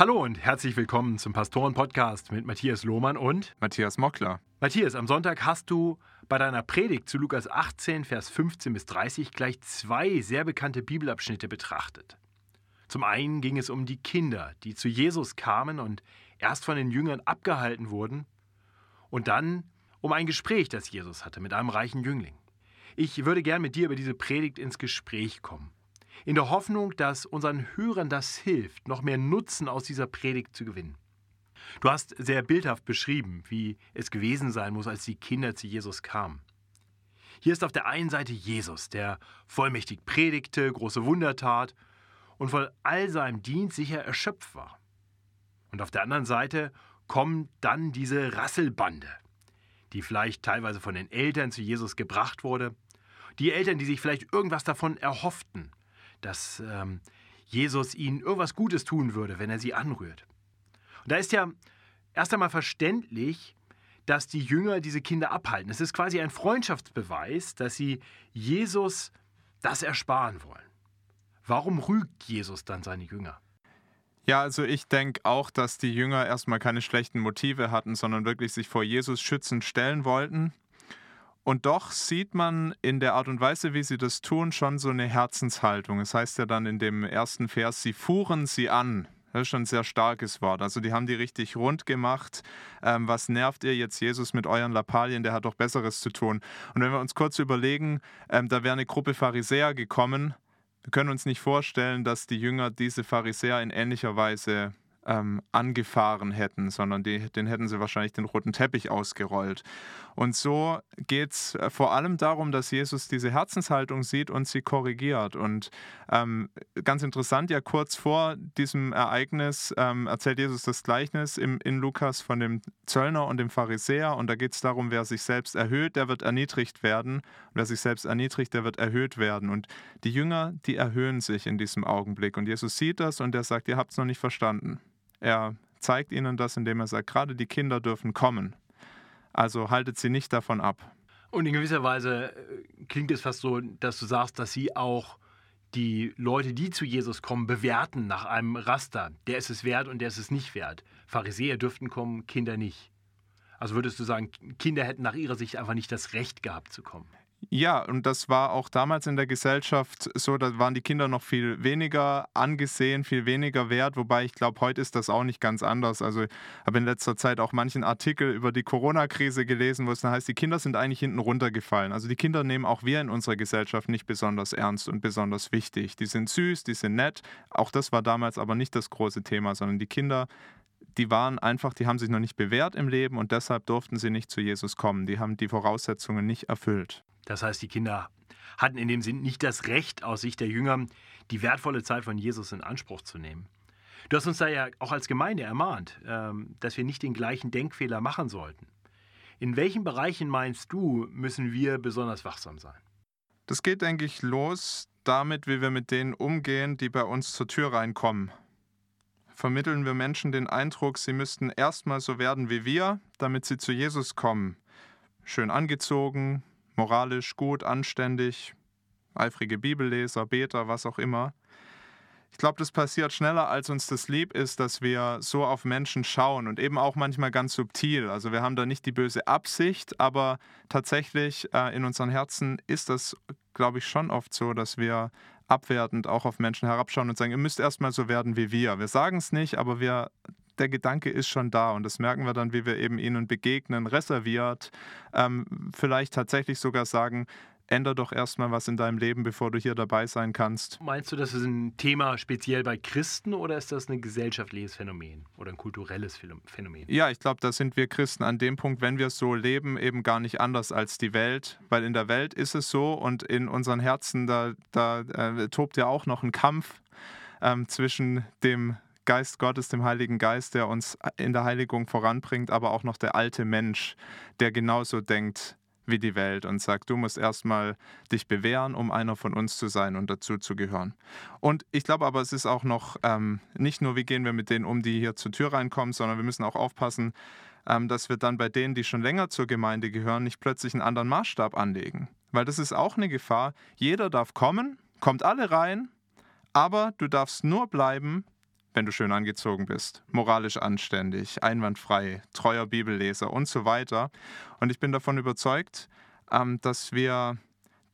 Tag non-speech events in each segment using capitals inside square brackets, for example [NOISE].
Hallo und herzlich willkommen zum Pastoren-Podcast mit Matthias Lohmann und Matthias Mockler. Matthias, am Sonntag hast du bei deiner Predigt zu Lukas 18, Vers 15 bis 30 gleich zwei sehr bekannte Bibelabschnitte betrachtet. Zum einen ging es um die Kinder, die zu Jesus kamen und erst von den Jüngern abgehalten wurden, und dann um ein Gespräch, das Jesus hatte mit einem reichen Jüngling. Ich würde gern mit dir über diese Predigt ins Gespräch kommen in der Hoffnung, dass unseren Hörern das hilft, noch mehr Nutzen aus dieser Predigt zu gewinnen. Du hast sehr bildhaft beschrieben, wie es gewesen sein muss, als die Kinder zu Jesus kamen. Hier ist auf der einen Seite Jesus, der vollmächtig predigte, große Wunder tat und von all seinem Dienst sicher erschöpft war. Und auf der anderen Seite kommt dann diese Rasselbande, die vielleicht teilweise von den Eltern zu Jesus gebracht wurde, die Eltern, die sich vielleicht irgendwas davon erhofften, dass ähm, Jesus ihnen irgendwas Gutes tun würde, wenn er sie anrührt. Und da ist ja erst einmal verständlich, dass die Jünger diese Kinder abhalten. Es ist quasi ein Freundschaftsbeweis, dass sie Jesus das ersparen wollen. Warum rügt Jesus dann seine Jünger? Ja, also ich denke auch, dass die Jünger erstmal keine schlechten Motive hatten, sondern wirklich sich vor Jesus schützend stellen wollten. Und doch sieht man in der Art und Weise, wie sie das tun, schon so eine Herzenshaltung. Es heißt ja dann in dem ersten Vers, sie fuhren sie an. Das ist schon ein sehr starkes Wort. Also die haben die richtig rund gemacht. Ähm, was nervt ihr jetzt Jesus mit euren Lappalien? Der hat doch Besseres zu tun. Und wenn wir uns kurz überlegen, ähm, da wäre eine Gruppe Pharisäer gekommen. Wir können uns nicht vorstellen, dass die Jünger diese Pharisäer in ähnlicher Weise ähm, angefahren hätten, sondern die, den hätten sie wahrscheinlich den roten Teppich ausgerollt. Und so geht es äh, vor allem darum, dass Jesus diese Herzenshaltung sieht und sie korrigiert. Und ähm, ganz interessant, ja kurz vor diesem Ereignis ähm, erzählt Jesus das Gleichnis im, in Lukas von dem Zöllner und dem Pharisäer. Und da geht es darum, wer sich selbst erhöht, der wird erniedrigt werden. Und wer sich selbst erniedrigt, der wird erhöht werden. Und die Jünger, die erhöhen sich in diesem Augenblick. Und Jesus sieht das und er sagt, ihr habt es noch nicht verstanden. Er zeigt ihnen das, indem er sagt, gerade die Kinder dürfen kommen. Also haltet sie nicht davon ab. Und in gewisser Weise äh, klingt es fast so, dass du sagst, dass sie auch die Leute, die zu Jesus kommen, bewerten nach einem Raster. Der ist es wert und der ist es nicht wert. Pharisäer dürften kommen, Kinder nicht. Also würdest du sagen, Kinder hätten nach ihrer Sicht einfach nicht das Recht gehabt zu kommen? Ja, und das war auch damals in der Gesellschaft so, da waren die Kinder noch viel weniger angesehen, viel weniger wert, wobei ich glaube, heute ist das auch nicht ganz anders. Also ich habe in letzter Zeit auch manchen Artikel über die Corona-Krise gelesen, wo es dann heißt, die Kinder sind eigentlich hinten runtergefallen. Also die Kinder nehmen auch wir in unserer Gesellschaft nicht besonders ernst und besonders wichtig. Die sind süß, die sind nett. Auch das war damals aber nicht das große Thema, sondern die Kinder die waren einfach, die haben sich noch nicht bewährt im Leben und deshalb durften sie nicht zu Jesus kommen. Die haben die Voraussetzungen nicht erfüllt. Das heißt, die Kinder hatten in dem Sinn nicht das Recht aus Sicht der Jünger, die wertvolle Zeit von Jesus in Anspruch zu nehmen. Du hast uns da ja auch als Gemeinde ermahnt, ähm, dass wir nicht den gleichen Denkfehler machen sollten. In welchen Bereichen meinst du, müssen wir besonders wachsam sein? Das geht, denke ich, los damit, wie wir mit denen umgehen, die bei uns zur Tür reinkommen. Vermitteln wir Menschen den Eindruck, sie müssten erstmal so werden wie wir, damit sie zu Jesus kommen. Schön angezogen, moralisch gut, anständig, eifrige Bibelleser, Beter, was auch immer. Ich glaube, das passiert schneller, als uns das lieb ist, dass wir so auf Menschen schauen und eben auch manchmal ganz subtil. Also wir haben da nicht die böse Absicht, aber tatsächlich äh, in unseren Herzen ist das, glaube ich, schon oft so, dass wir abwertend auch auf Menschen herabschauen und sagen, ihr müsst erstmal so werden wie wir. Wir sagen es nicht, aber wir der Gedanke ist schon da und das merken wir dann, wie wir eben ihnen begegnen, reserviert, ähm, vielleicht tatsächlich sogar sagen, änder doch erstmal was in deinem Leben, bevor du hier dabei sein kannst. Meinst du, das ist ein Thema speziell bei Christen oder ist das ein gesellschaftliches Phänomen oder ein kulturelles Phänomen? Ja, ich glaube, da sind wir Christen an dem Punkt, wenn wir so leben, eben gar nicht anders als die Welt, weil in der Welt ist es so und in unseren Herzen, da, da äh, tobt ja auch noch ein Kampf ähm, zwischen dem Geist Gottes, dem Heiligen Geist, der uns in der Heiligung voranbringt, aber auch noch der alte Mensch, der genauso denkt wie die Welt und sagt, du musst erstmal dich bewähren, um einer von uns zu sein und dazu zu gehören. Und ich glaube aber, es ist auch noch ähm, nicht nur, wie gehen wir mit denen um, die hier zur Tür reinkommen, sondern wir müssen auch aufpassen, ähm, dass wir dann bei denen, die schon länger zur Gemeinde gehören, nicht plötzlich einen anderen Maßstab anlegen. Weil das ist auch eine Gefahr. Jeder darf kommen, kommt alle rein, aber du darfst nur bleiben, wenn du schön angezogen bist, moralisch anständig, einwandfrei, treuer Bibelleser und so weiter. Und ich bin davon überzeugt, ähm, dass wir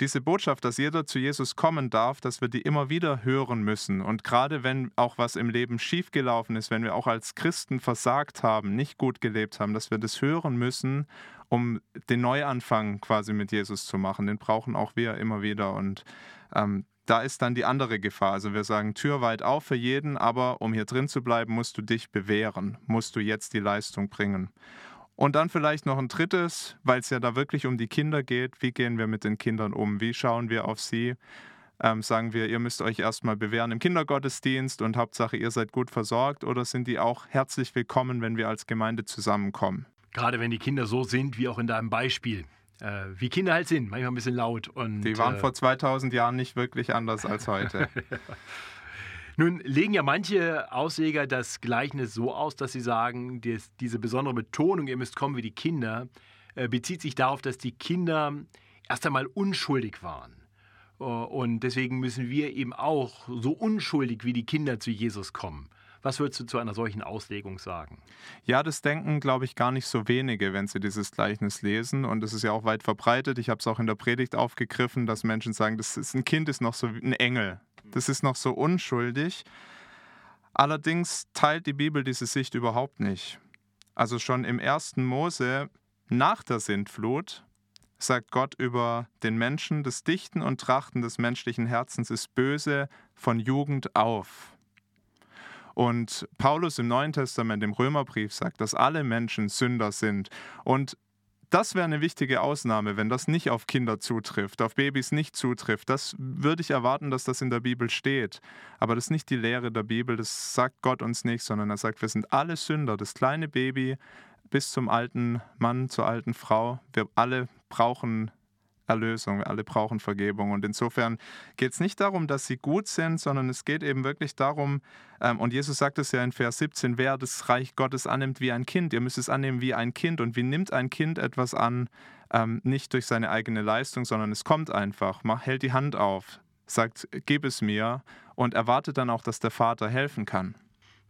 diese Botschaft, dass jeder zu Jesus kommen darf, dass wir die immer wieder hören müssen. Und gerade wenn auch was im Leben schiefgelaufen ist, wenn wir auch als Christen versagt haben, nicht gut gelebt haben, dass wir das hören müssen, um den Neuanfang quasi mit Jesus zu machen. Den brauchen auch wir immer wieder. Und ähm, da ist dann die andere Gefahr. Also wir sagen Tür weit auf für jeden, aber um hier drin zu bleiben, musst du dich bewähren, musst du jetzt die Leistung bringen. Und dann vielleicht noch ein drittes, weil es ja da wirklich um die Kinder geht. Wie gehen wir mit den Kindern um? Wie schauen wir auf sie? Ähm, sagen wir, ihr müsst euch erstmal bewähren im Kindergottesdienst und Hauptsache, ihr seid gut versorgt? Oder sind die auch herzlich willkommen, wenn wir als Gemeinde zusammenkommen? Gerade wenn die Kinder so sind, wie auch in deinem Beispiel. Äh, wie Kinder halt sind, manchmal ein bisschen laut. Und, die waren äh, vor 2000 Jahren nicht wirklich anders als heute. [LAUGHS] Nun legen ja manche Ausleger das Gleichnis so aus, dass sie sagen, dass diese besondere Betonung, ihr müsst kommen wie die Kinder, äh, bezieht sich darauf, dass die Kinder erst einmal unschuldig waren. Äh, und deswegen müssen wir eben auch so unschuldig wie die Kinder zu Jesus kommen. Was würdest du zu einer solchen Auslegung sagen? Ja, das denken, glaube ich, gar nicht so wenige, wenn sie dieses Gleichnis lesen. Und es ist ja auch weit verbreitet. Ich habe es auch in der Predigt aufgegriffen, dass Menschen sagen, das ist ein Kind ist noch so ein Engel. Das ist noch so unschuldig. Allerdings teilt die Bibel diese Sicht überhaupt nicht. Also schon im ersten Mose nach der Sintflut sagt Gott über den Menschen, das Dichten und Trachten des menschlichen Herzens ist böse von Jugend auf. Und Paulus im Neuen Testament, im Römerbrief, sagt, dass alle Menschen Sünder sind. Und das wäre eine wichtige Ausnahme, wenn das nicht auf Kinder zutrifft, auf Babys nicht zutrifft. Das würde ich erwarten, dass das in der Bibel steht. Aber das ist nicht die Lehre der Bibel, das sagt Gott uns nicht, sondern er sagt, wir sind alle Sünder, das kleine Baby bis zum alten Mann, zur alten Frau. Wir alle brauchen Erlösung. Alle brauchen Vergebung. Und insofern geht es nicht darum, dass sie gut sind, sondern es geht eben wirklich darum, ähm, und Jesus sagt es ja in Vers 17, wer das Reich Gottes annimmt wie ein Kind, ihr müsst es annehmen wie ein Kind. Und wie nimmt ein Kind etwas an? Ähm, nicht durch seine eigene Leistung, sondern es kommt einfach, mach, hält die Hand auf, sagt, gib es mir und erwartet dann auch, dass der Vater helfen kann.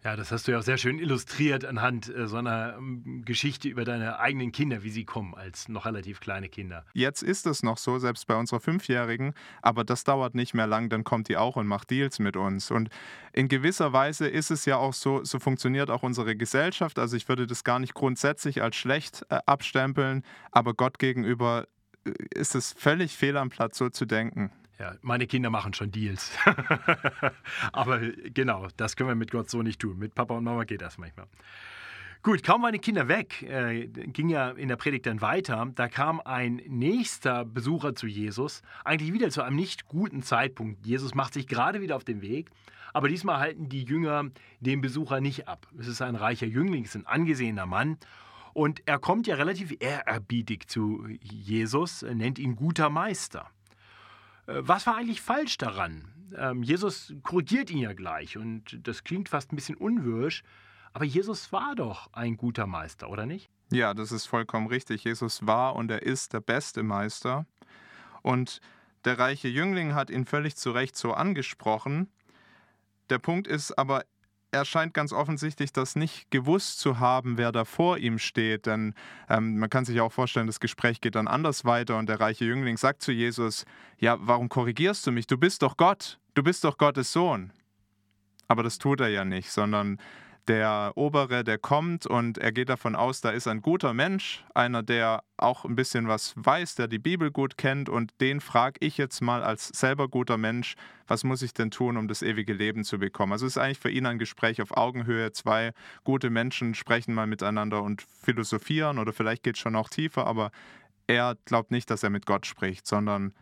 Ja, das hast du ja auch sehr schön illustriert anhand äh, so einer ähm, Geschichte über deine eigenen Kinder, wie sie kommen, als noch relativ kleine Kinder. Jetzt ist es noch so, selbst bei unserer Fünfjährigen, aber das dauert nicht mehr lang, dann kommt die auch und macht Deals mit uns. Und in gewisser Weise ist es ja auch so, so funktioniert auch unsere Gesellschaft. Also ich würde das gar nicht grundsätzlich als schlecht äh, abstempeln, aber Gott gegenüber äh, ist es völlig fehl am Platz, so zu denken. Ja, meine Kinder machen schon Deals. [LAUGHS] Aber genau, das können wir mit Gott so nicht tun. Mit Papa und Mama geht das manchmal. Gut, kaum waren die Kinder weg, äh, ging ja in der Predigt dann weiter. Da kam ein nächster Besucher zu Jesus, eigentlich wieder zu einem nicht guten Zeitpunkt. Jesus macht sich gerade wieder auf den Weg, aber diesmal halten die Jünger den Besucher nicht ab. Es ist ein reicher Jüngling, es ist ein angesehener Mann. Und er kommt ja relativ ehrerbietig zu Jesus, nennt ihn guter Meister. Äh, was war eigentlich falsch daran? Ähm, Jesus korrigiert ihn ja gleich und das klingt fast ein bisschen unwirsch, aber Jesus war doch ein guter Meister, oder nicht? Ja, das ist vollkommen richtig. Jesus war und er ist der beste Meister. Und der reiche Jüngling hat ihn völlig zu Recht so angesprochen. Der Punkt ist aber, er scheint ganz offensichtlich das nicht gewusst zu haben, wer da vor ihm steht. Denn ähm, man kann sich auch vorstellen, das Gespräch geht dann anders weiter und der reiche Jüngling sagt zu Jesus, ja, warum korrigierst du mich? Du bist doch Gott, du bist doch Gottes Sohn. Aber das tut er ja nicht, sondern der Obere, der kommt und er geht davon aus, da ist ein guter Mensch, einer, der auch ein bisschen was weiß, der die Bibel gut kennt und den frage ich jetzt mal als selber guter Mensch, was muss ich denn tun, um das ewige Leben zu bekommen? Also es ist eigentlich für ihn ein Gespräch auf Augenhöhe. Zwei gute Menschen sprechen mal miteinander und philosophieren oder vielleicht geht es schon noch tiefer, aber er glaubt nicht, dass er mit Gott spricht, sondern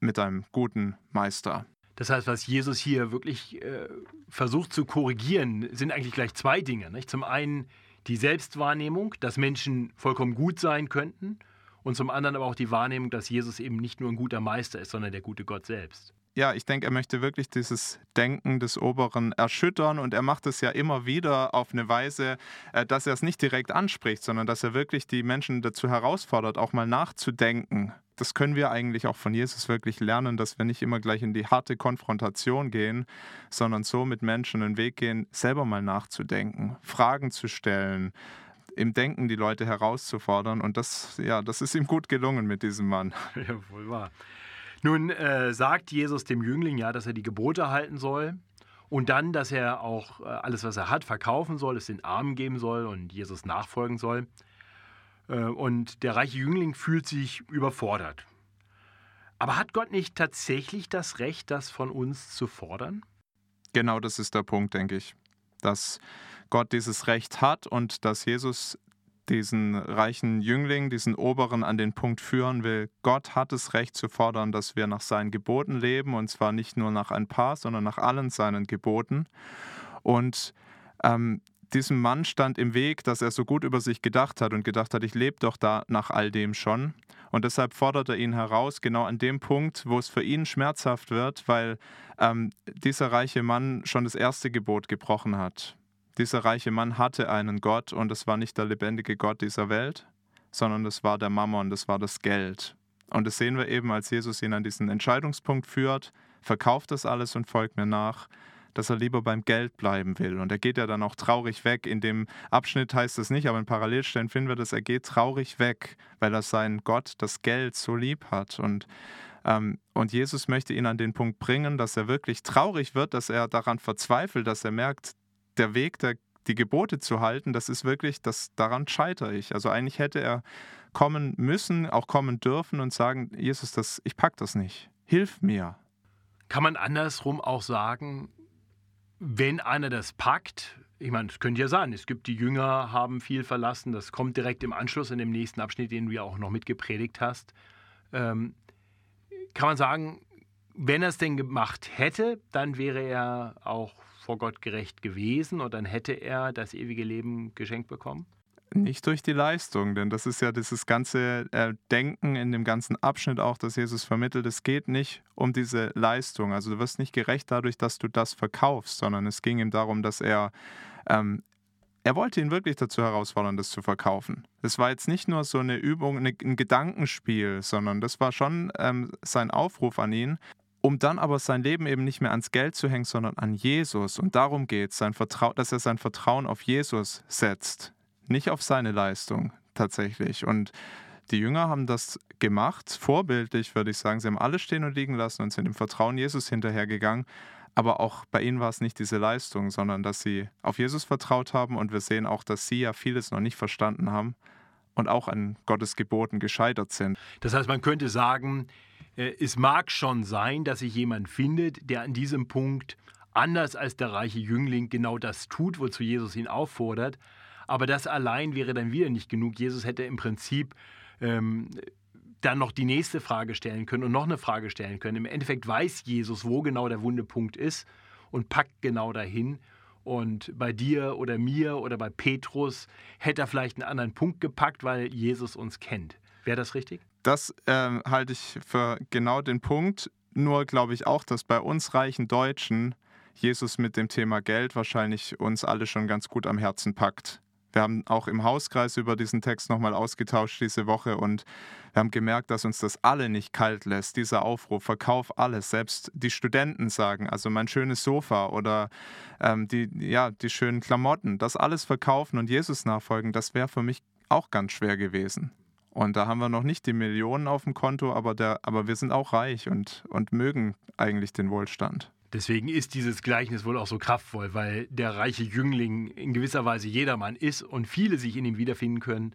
mit einem guten Meister. Das heißt, was Jesus hier wirklich äh, versucht zu korrigieren, sind eigentlich gleich zwei Dinge. Nicht? Zum einen die Selbstwahrnehmung, dass Menschen vollkommen gut sein könnten und zum anderen aber auch die Wahrnehmung, dass Jesus eben nicht nur ein guter Meister ist, sondern der gute Gott selbst. Ja, ich denke, er möchte wirklich dieses Denken des Oberen erschüttern und er macht es ja immer wieder auf eine Weise, äh, dass er es nicht direkt anspricht, sondern dass er wirklich die Menschen dazu herausfordert, auch mal nachzudenken. Das können wir eigentlich auch von Jesus wirklich lernen, dass wir nicht immer gleich in die harte Konfrontation gehen, sondern so mit Menschen den Weg gehen, selber mal nachzudenken, Fragen zu stellen, im Denken die Leute herauszufordern. Und das, ja, das ist ihm gut gelungen mit diesem Mann. [LAUGHS] Ja, wohl wahr. Nun äh, sagt Jesus dem Jüngling ja, dass er die Gebote halten soll und dann, dass er auch äh, alles, was er hat, verkaufen soll, es den Armen geben soll und Jesus nachfolgen soll. Äh, und der reiche Jüngling fühlt sich überfordert. Aber hat Gott nicht tatsächlich das Recht, das von uns zu fordern? Genau das ist der Punkt, denke ich. Dass Gott dieses Recht hat und dass Jesus diesen reichen Jüngling, diesen Oberen an den Punkt führen will, Gott hat das Recht zu fordern, dass wir nach seinen Geboten leben, und zwar nicht nur nach ein paar, sondern nach allen seinen Geboten. Und ähm, diesem Mann stand im Weg, dass er so gut über sich gedacht hat und gedacht hat, ich lebe doch da nach all dem schon. Und deshalb fordert er ihn heraus, genau an dem Punkt, wo es für ihn schmerzhaft wird, weil ähm, dieser reiche Mann schon das erste Gebot gebrochen hat. Dieser reiche Mann hatte einen Gott und es war nicht der lebendige Gott dieser Welt, sondern es war der Mammon, das war das Geld. Und das sehen wir eben, als Jesus ihn an diesen Entscheidungspunkt führt, verkauft das alles und folgt mir nach, dass er lieber beim Geld bleiben will. Und er geht ja dann auch traurig weg. In dem Abschnitt heißt es nicht, aber in Parallelstellen finden wir das, er geht traurig weg, weil er seinen Gott, das Geld, so lieb hat. Und ähm, und Jesus möchte ihn an den Punkt bringen, dass er wirklich traurig wird, dass er daran verzweifelt, dass er merkt, der Weg, der, die Gebote zu halten, das ist wirklich, das, daran scheitere ich. Also eigentlich hätte er kommen müssen, auch kommen dürfen und sagen, Jesus, das, ich pack das nicht. Hilf mir. Kann man andersrum auch sagen, wenn einer das packt, ich meine, es könnte ja sein, es gibt die Jünger, haben viel verlassen, das kommt direkt im Anschluss in dem nächsten Abschnitt, den du ja auch noch mitgepredigt hast. Ähm, kann man sagen, wenn er es denn gemacht hätte, dann wäre er auch vor Gott gerecht gewesen und dann hätte er das ewige Leben geschenkt bekommen? Nicht durch die Leistung, denn das ist ja dieses ganze äh, Denken in dem ganzen Abschnitt auch, das Jesus vermittelt. Es geht nicht um diese Leistung. Also du wirst nicht gerecht dadurch, dass du das verkaufst, sondern es ging ihm darum, dass er, ähm, er wollte ihn wirklich dazu herausfordern, das zu verkaufen. Es war jetzt nicht nur so eine Übung, ein Gedankenspiel, sondern das war schon ähm, sein Aufruf an ihn, um dann aber sein Leben eben nicht mehr ans Geld zu hängen, sondern an Jesus. Und darum geht es, dass er sein Vertrauen auf Jesus setzt, nicht auf seine Leistung tatsächlich. Und die Jünger haben das gemacht, vorbildlich würde ich sagen. Sie haben alles stehen und liegen lassen und sind im Vertrauen Jesus hinterhergegangen. Aber auch bei ihnen war es nicht diese Leistung, sondern dass sie auf Jesus vertraut haben. Und wir sehen auch, dass sie ja vieles noch nicht verstanden haben und auch an Gottes Geboten gescheitert sind. Das heißt, man könnte sagen, es mag schon sein, dass sich jemand findet, der an diesem Punkt anders als der reiche Jüngling genau das tut, wozu Jesus ihn auffordert. Aber das allein wäre dann wieder nicht genug. Jesus hätte im Prinzip ähm, dann noch die nächste Frage stellen können und noch eine Frage stellen können. Im Endeffekt weiß Jesus, wo genau der Wundepunkt ist und packt genau dahin. Und bei dir oder mir oder bei Petrus hätte er vielleicht einen anderen Punkt gepackt, weil Jesus uns kennt. Wäre das richtig? Das äh, halte ich für genau den Punkt. Nur glaube ich auch, dass bei uns reichen Deutschen Jesus mit dem Thema Geld wahrscheinlich uns alle schon ganz gut am Herzen packt. Wir haben auch im Hauskreis über diesen Text nochmal ausgetauscht diese Woche und wir haben gemerkt, dass uns das alle nicht kalt lässt, dieser Aufruf, verkauf alles. Selbst die Studenten sagen, also mein schönes Sofa oder ähm, die, ja, die schönen Klamotten, das alles verkaufen und Jesus nachfolgen, das wäre für mich auch ganz schwer gewesen. Und da haben wir noch nicht die Millionen auf dem Konto, aber, der, aber wir sind auch reich und, und mögen eigentlich den Wohlstand. Deswegen ist dieses Gleichnis wohl auch so kraftvoll, weil der reiche Jüngling in gewisser Weise jedermann ist und viele sich in ihm wiederfinden können.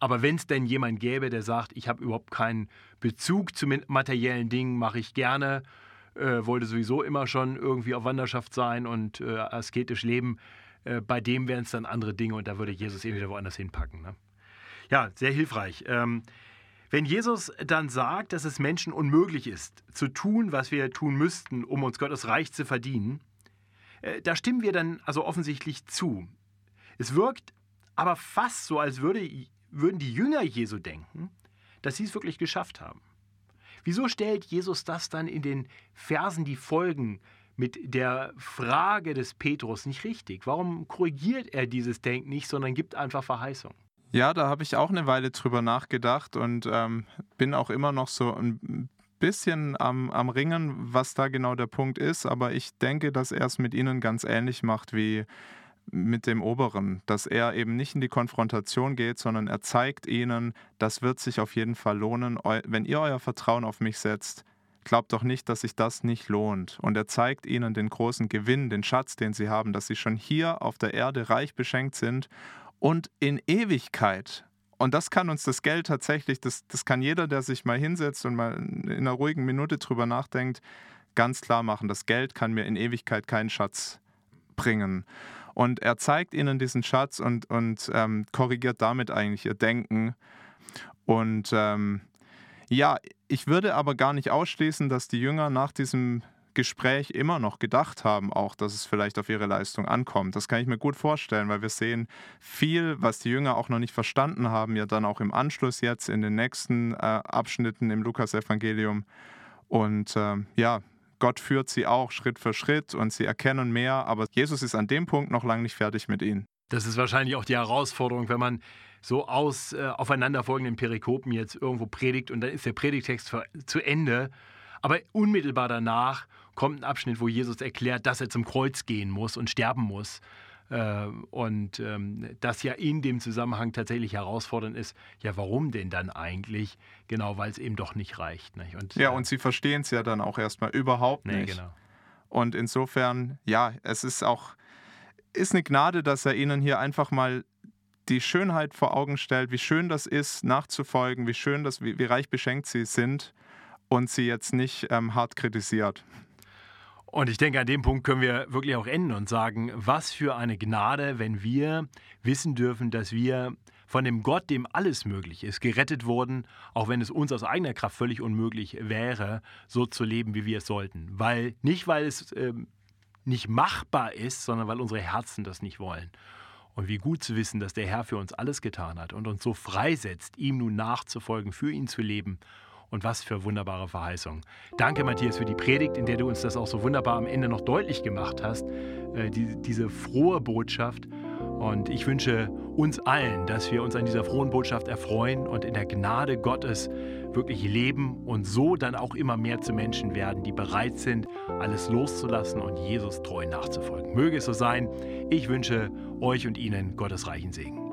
Aber wenn es denn jemand gäbe, der sagt, ich habe überhaupt keinen Bezug zu materiellen Dingen, mache ich gerne, äh, wollte sowieso immer schon irgendwie auf Wanderschaft sein und äh, asketisch leben, äh, bei dem wären es dann andere Dinge und da würde Jesus ihn wieder woanders hinpacken. Ne? Ja, sehr hilfreich. Ähm, wenn Jesus dann sagt, dass es Menschen unmöglich ist, zu tun, was wir tun müssten, um uns Gottes Reich zu verdienen, äh, da stimmen wir dann also offensichtlich zu. Es wirkt aber fast so, als würde, würden die Jünger Jesu denken, dass sie es wirklich geschafft haben. wieso stellt Jesus das dann in den Versen, die folgen, mit der Frage des Petrus nicht richtig? Warum korrigiert er dieses Denken nicht, sondern gibt einfach Verheißung? Ja, da habe ich auch eine Weile drüber nachgedacht und ähm, bin auch immer noch so ein bisschen am, am Ringen, was da genau der Punkt ist. Aber ich denke, dass er es mit ihnen ganz ähnlich macht wie mit dem Oberen, dass er eben nicht in die Konfrontation geht, sondern er zeigt ihnen, das wird sich auf jeden Fall lohnen, wenn ihr euer Vertrauen auf mich setzt. Glaubt doch nicht, dass sich das nicht lohnt. Und er zeigt ihnen den großen Gewinn, den Schatz, den sie haben, dass sie schon hier auf der Erde reich beschenkt sind und in Ewigkeit. Und das kann uns das Geld tatsächlich, das, das kann jeder, der sich mal hinsetzt und mal in einer ruhigen Minute drüber nachdenkt, ganz klar machen. Das Geld kann mir in Ewigkeit keinen Schatz bringen. Und er zeigt ihnen diesen Schatz und, und ähm, korrigiert damit eigentlich ihr Denken. Und ähm, ja, ich würde aber gar nicht ausschließen, dass die Jünger nach diesem Gespräch immer noch gedacht haben, auch, dass es vielleicht auf ihre Leistung ankommt. Das kann ich mir gut vorstellen, weil wir sehen viel, was die Jünger auch noch nicht verstanden haben, ja dann auch im Anschluss jetzt in den nächsten äh, Abschnitten im Lukasevangelium. Und äh, ja, Gott führt sie auch Schritt für Schritt und sie erkennen mehr, aber Jesus ist an dem Punkt noch lange nicht fertig mit ihnen. Das ist wahrscheinlich auch die Herausforderung, wenn man so aus äh, aufeinanderfolgenden Perikopen jetzt irgendwo predigt und dann ist der Predigtext zu Ende. Aber unmittelbar danach kommt ein Abschnitt, wo Jesus erklärt, dass er zum Kreuz gehen muss und sterben muss. Äh, und ähm, das ja in dem Zusammenhang tatsächlich herausfordernd ist, ja, warum denn dann eigentlich? Genau, weil es eben doch nicht reicht. Nicht? Und, ja, äh, und sie verstehen es ja dann auch erstmal überhaupt nee, nicht. Genau. Und insofern, ja, es ist auch, ist eine Gnade, dass er ihnen hier einfach mal die Schönheit vor Augen stellt, wie schön das ist, nachzufolgen, wie schön das, wie, wie reich beschenkt sie sind und sie jetzt nicht ähm, hart kritisiert. Und ich denke, an dem Punkt können wir wirklich auch enden und sagen, was für eine Gnade, wenn wir wissen dürfen, dass wir von dem Gott, dem alles möglich ist, gerettet wurden, auch wenn es uns aus eigener Kraft völlig unmöglich wäre, so zu leben, wie wir es sollten. Weil nicht, weil es äh, nicht machbar ist, sondern weil unsere Herzen das nicht wollen. Und wie gut zu wissen, dass der Herr für uns alles getan hat und uns so freisetzt, ihm nun nachzufolgen, für ihn zu leben und was für wunderbare Verheißungen. Danke, Matthias, für die Predigt, in der du uns das auch so wunderbar am Ende noch deutlich gemacht hast. Äh, die, diese frohe Botschaft. Und ich wünsche uns allen, dass wir uns an dieser frohen Botschaft erfreuen und in der Gnade Gottes wirklich leben und so dann auch immer mehr zu Menschen werden, die bereit sind, alles loszulassen und Jesus treu nachzufolgen. Möge es so sein. Ich wünsche euch und Ihnen Gottes reichen Segen.